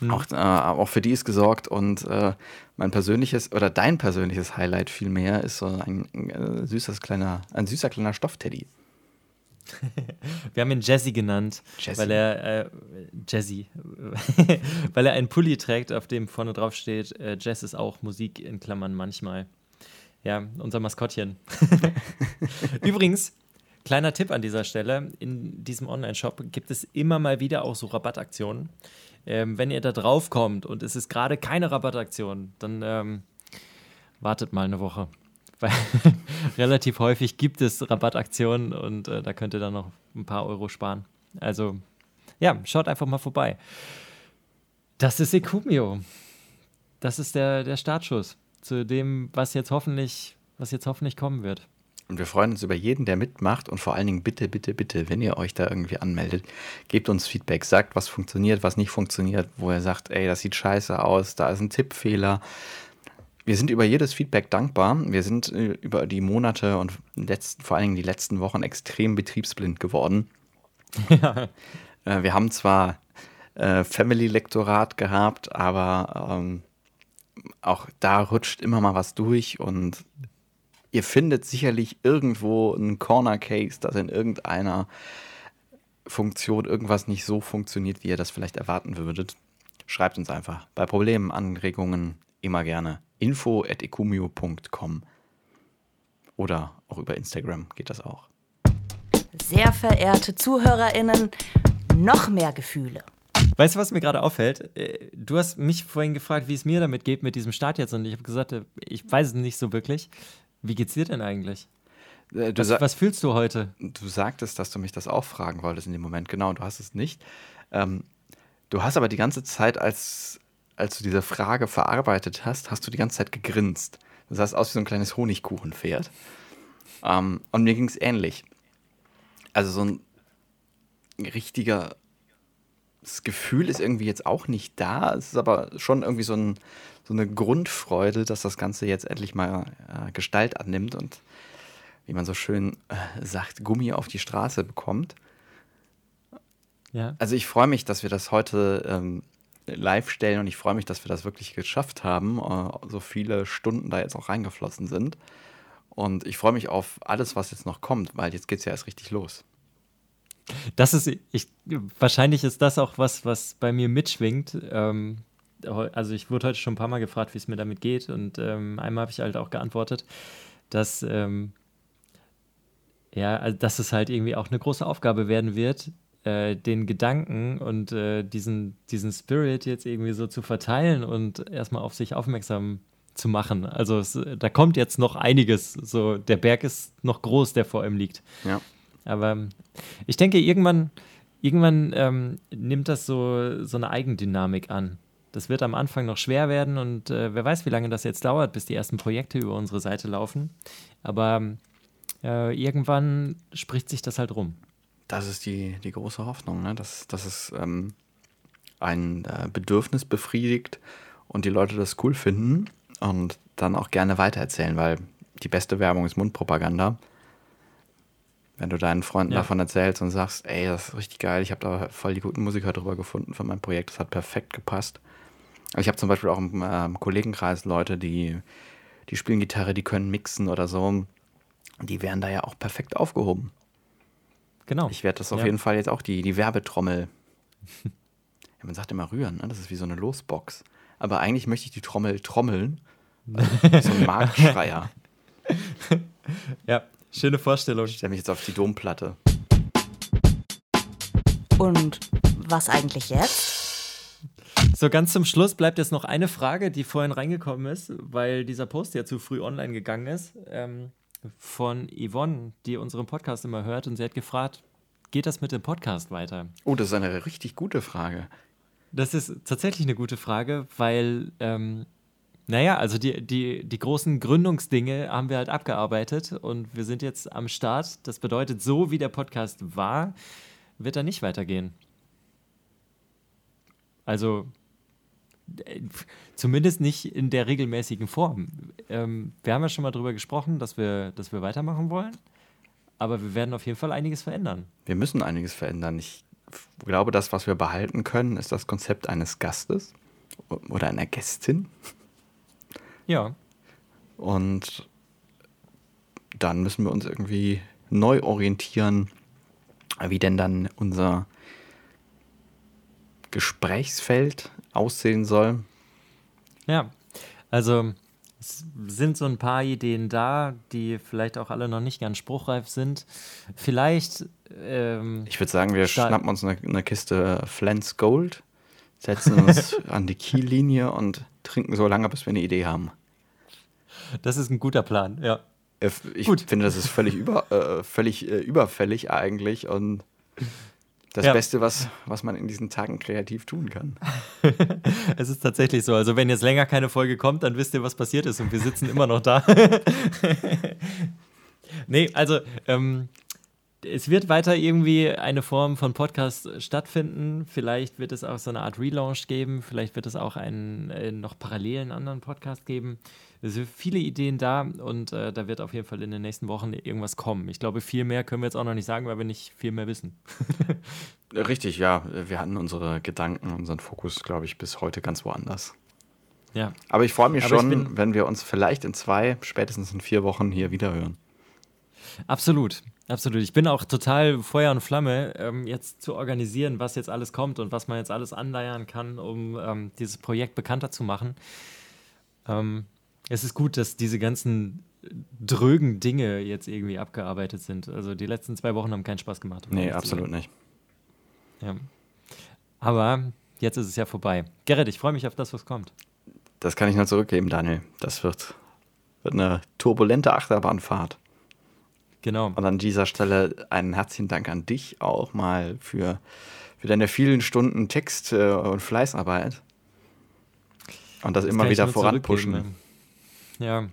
Mhm. Auch, äh, auch für die ist gesorgt und äh, mein persönliches oder dein persönliches Highlight vielmehr ist so ein, ein, äh, süßes kleiner, ein süßer kleiner Stoffteddy. Wir haben ihn Jazzy genannt, Jazzy. weil er äh, Jazzy, weil er einen Pulli trägt, auf dem vorne drauf steht, äh, Jazz ist auch Musik in Klammern manchmal. Ja, unser Maskottchen. Übrigens, kleiner Tipp an dieser Stelle: In diesem Online-Shop gibt es immer mal wieder auch so Rabattaktionen. Ähm, wenn ihr da drauf kommt und es ist gerade keine Rabattaktion, dann ähm, wartet mal eine Woche. Weil relativ häufig gibt es Rabattaktionen und äh, da könnt ihr dann noch ein paar Euro sparen. Also, ja, schaut einfach mal vorbei. Das ist Ekumio. Das ist der, der Startschuss zu dem, was jetzt hoffentlich, was jetzt hoffentlich kommen wird. Und wir freuen uns über jeden, der mitmacht und vor allen Dingen bitte, bitte, bitte, wenn ihr euch da irgendwie anmeldet, gebt uns Feedback, sagt, was funktioniert, was nicht funktioniert, wo ihr sagt, ey, das sieht scheiße aus, da ist ein Tippfehler. Wir sind über jedes Feedback dankbar. Wir sind äh, über die Monate und letzten, vor allen Dingen die letzten Wochen extrem betriebsblind geworden. Ja. Äh, wir haben zwar äh, Family-Lektorat gehabt, aber ähm, auch da rutscht immer mal was durch und ihr findet sicherlich irgendwo einen Corner Case, dass in irgendeiner Funktion irgendwas nicht so funktioniert, wie ihr das vielleicht erwarten würdet. Schreibt uns einfach. Bei Problemen, Anregungen immer gerne info.ecumio.com oder auch über Instagram geht das auch. Sehr verehrte ZuhörerInnen, noch mehr Gefühle. Weißt du, was mir gerade auffällt? Äh, du hast mich vorhin gefragt, wie es mir damit geht mit diesem Start jetzt und ich habe gesagt, äh, ich weiß es nicht so wirklich. Wie geht's dir denn eigentlich? Äh, was, was, fühlst du heute? Du sagtest, dass du mich das auch fragen wolltest in dem Moment, genau, und du hast es nicht. Ähm, du hast aber die ganze Zeit, als als du diese Frage verarbeitet hast, hast du die ganze Zeit gegrinst. Du sahst aus wie so ein kleines Honigkuchenpferd. Ähm, und mir ging es ähnlich. Also so ein richtiger das Gefühl ist irgendwie jetzt auch nicht da. Es ist aber schon irgendwie so, ein, so eine Grundfreude, dass das Ganze jetzt endlich mal äh, Gestalt annimmt und, wie man so schön äh, sagt, Gummi auf die Straße bekommt. Ja. Also ich freue mich, dass wir das heute ähm, live stellen und ich freue mich, dass wir das wirklich geschafft haben, äh, so viele Stunden da jetzt auch reingeflossen sind. Und ich freue mich auf alles, was jetzt noch kommt, weil jetzt geht es ja erst richtig los. Das ist, ich, wahrscheinlich ist das auch was, was bei mir mitschwingt. Ähm, also ich wurde heute schon ein paar Mal gefragt, wie es mir damit geht und ähm, einmal habe ich halt auch geantwortet, dass ähm, ja, also dass es halt irgendwie auch eine große Aufgabe werden wird, äh, den Gedanken und äh, diesen, diesen Spirit jetzt irgendwie so zu verteilen und erstmal auf sich aufmerksam zu machen. Also es, da kommt jetzt noch einiges. So, der Berg ist noch groß, der vor ihm liegt. Ja. Aber ähm, ich denke, irgendwann, irgendwann ähm, nimmt das so, so eine Eigendynamik an. Das wird am Anfang noch schwer werden und äh, wer weiß, wie lange das jetzt dauert, bis die ersten Projekte über unsere Seite laufen. Aber äh, irgendwann spricht sich das halt rum. Das ist die, die große Hoffnung, ne? dass, dass es ähm, ein äh, Bedürfnis befriedigt und die Leute das cool finden und dann auch gerne weitererzählen, weil die beste Werbung ist Mundpropaganda. Wenn du deinen Freunden ja. davon erzählst und sagst, ey, das ist richtig geil, ich habe da voll die guten Musiker drüber gefunden für mein Projekt, das hat perfekt gepasst. Also ich habe zum Beispiel auch im äh, Kollegenkreis Leute, die, die spielen Gitarre, die können mixen oder so. Die wären da ja auch perfekt aufgehoben. Genau. Ich werde das auf ja. jeden Fall jetzt auch, die, die Werbetrommel. ja, man sagt immer rühren, ne? das ist wie so eine Losbox. Aber eigentlich möchte ich die Trommel trommeln. Also so ein Marktschreier. ja, schöne Vorstellung. Ich stelle mich jetzt auf die Domplatte. Und was eigentlich jetzt? So, ganz zum Schluss bleibt jetzt noch eine Frage, die vorhin reingekommen ist, weil dieser Post ja zu früh online gegangen ist. Ähm, von Yvonne, die unseren Podcast immer hört und sie hat gefragt, geht das mit dem Podcast weiter? Oh, das ist eine richtig gute Frage. Das ist tatsächlich eine gute Frage, weil, ähm, naja, also die, die, die großen Gründungsdinge haben wir halt abgearbeitet und wir sind jetzt am Start. Das bedeutet, so wie der Podcast war, wird er nicht weitergehen. Also zumindest nicht in der regelmäßigen Form. Ähm, wir haben ja schon mal darüber gesprochen, dass wir, dass wir weitermachen wollen, aber wir werden auf jeden Fall einiges verändern. Wir müssen einiges verändern. Ich glaube, das, was wir behalten können, ist das Konzept eines Gastes oder einer Gästin. Ja. Und dann müssen wir uns irgendwie neu orientieren, wie denn dann unser Gesprächsfeld aussehen soll. Ja, also es sind so ein paar Ideen da, die vielleicht auch alle noch nicht ganz spruchreif sind. Vielleicht. Ähm, ich würde sagen, wir schnappen uns eine, eine Kiste Flens Gold, setzen uns an die Kiellinie und trinken so lange, bis wir eine Idee haben. Das ist ein guter Plan, ja. Äh, ich Gut. finde, das ist völlig, über, äh, völlig äh, überfällig eigentlich und das ja. Beste, was, was man in diesen Tagen kreativ tun kann. es ist tatsächlich so. Also, wenn jetzt länger keine Folge kommt, dann wisst ihr, was passiert ist und wir sitzen immer noch da. nee, also, ähm, es wird weiter irgendwie eine Form von Podcast stattfinden. Vielleicht wird es auch so eine Art Relaunch geben. Vielleicht wird es auch einen äh, noch parallelen anderen Podcast geben. Es sind viele Ideen da und äh, da wird auf jeden Fall in den nächsten Wochen irgendwas kommen. Ich glaube, viel mehr können wir jetzt auch noch nicht sagen, weil wir nicht viel mehr wissen. Richtig, ja. Wir hatten unsere Gedanken, unseren Fokus, glaube ich, bis heute ganz woanders. Ja. Aber ich freue mich Aber schon, wenn wir uns vielleicht in zwei, spätestens in vier Wochen hier wiederhören. Absolut. Absolut. Ich bin auch total Feuer und Flamme, ähm, jetzt zu organisieren, was jetzt alles kommt und was man jetzt alles anleiern kann, um ähm, dieses Projekt bekannter zu machen. Ähm, es ist gut, dass diese ganzen drögen Dinge jetzt irgendwie abgearbeitet sind. Also die letzten zwei Wochen haben keinen Spaß gemacht. Nee, absolut nicht. Ja. Aber jetzt ist es ja vorbei. Gerrit, ich freue mich auf das, was kommt. Das kann ich nur zurückgeben, Daniel. Das wird, wird eine turbulente Achterbahnfahrt. Genau. Und an dieser Stelle einen herzlichen Dank an dich auch mal für, für deine vielen Stunden Text äh, und Fleißarbeit. Und das, das immer wieder voranpushen. Ja.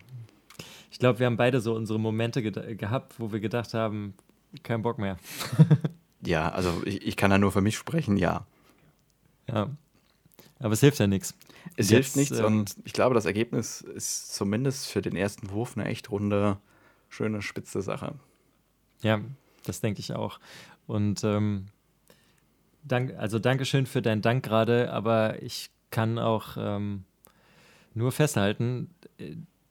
Ich glaube, wir haben beide so unsere Momente ge gehabt, wo wir gedacht haben, kein Bock mehr. ja, also ich, ich kann da nur für mich sprechen, ja. Ja. Aber es hilft ja nichts. Es Jetzt, hilft nichts ähm, und ich glaube, das Ergebnis ist zumindest für den ersten Wurf eine echt runde schöne, spitze Sache. Ja, das denke ich auch. Und ähm, dank, also Dankeschön für deinen Dank gerade, aber ich kann auch ähm, nur festhalten,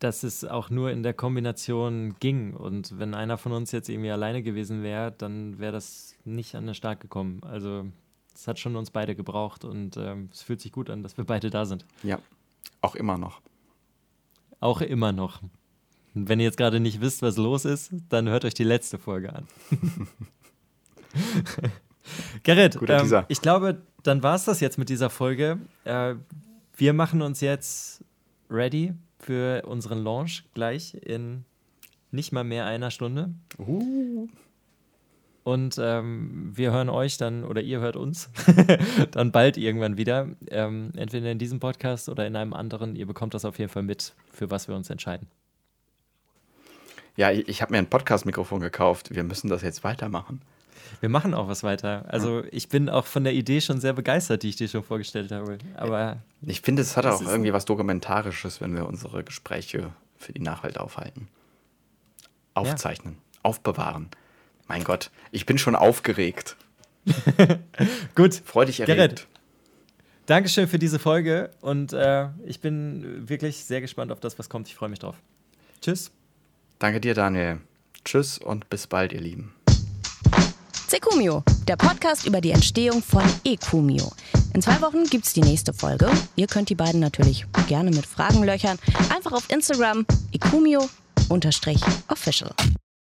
dass es auch nur in der Kombination ging. Und wenn einer von uns jetzt irgendwie alleine gewesen wäre, dann wäre das nicht an den Start gekommen. Also es hat schon uns beide gebraucht und ähm, es fühlt sich gut an, dass wir beide da sind. Ja, auch immer noch. Auch immer noch. Und wenn ihr jetzt gerade nicht wisst, was los ist, dann hört euch die letzte Folge an. Gerrit, ähm, ich glaube, dann war es das jetzt mit dieser Folge. Äh, wir machen uns jetzt ready für unseren Launch gleich in nicht mal mehr einer Stunde. Uh. Und ähm, wir hören euch dann, oder ihr hört uns, dann bald irgendwann wieder. Ähm, entweder in diesem Podcast oder in einem anderen. Ihr bekommt das auf jeden Fall mit, für was wir uns entscheiden. Ja, ich, ich habe mir ein Podcast-Mikrofon gekauft. Wir müssen das jetzt weitermachen. Wir machen auch was weiter. Also ich bin auch von der Idee schon sehr begeistert, die ich dir schon vorgestellt habe. Aber ich finde, es hat auch irgendwie was Dokumentarisches, wenn wir unsere Gespräche für die Nachwelt aufhalten. Aufzeichnen, ja. aufbewahren. Mein Gott, ich bin schon aufgeregt. Gut. Freudig erregt. Gerrit, Dankeschön für diese Folge und äh, ich bin wirklich sehr gespannt auf das, was kommt. Ich freue mich drauf. Tschüss. Danke dir, Daniel. Tschüss und bis bald, ihr Lieben. Sekumio, der Podcast über die Entstehung von Ekumio. In zwei Wochen gibt es die nächste Folge. Ihr könnt die beiden natürlich gerne mit Fragen löchern. Einfach auf Instagram ekumio-official.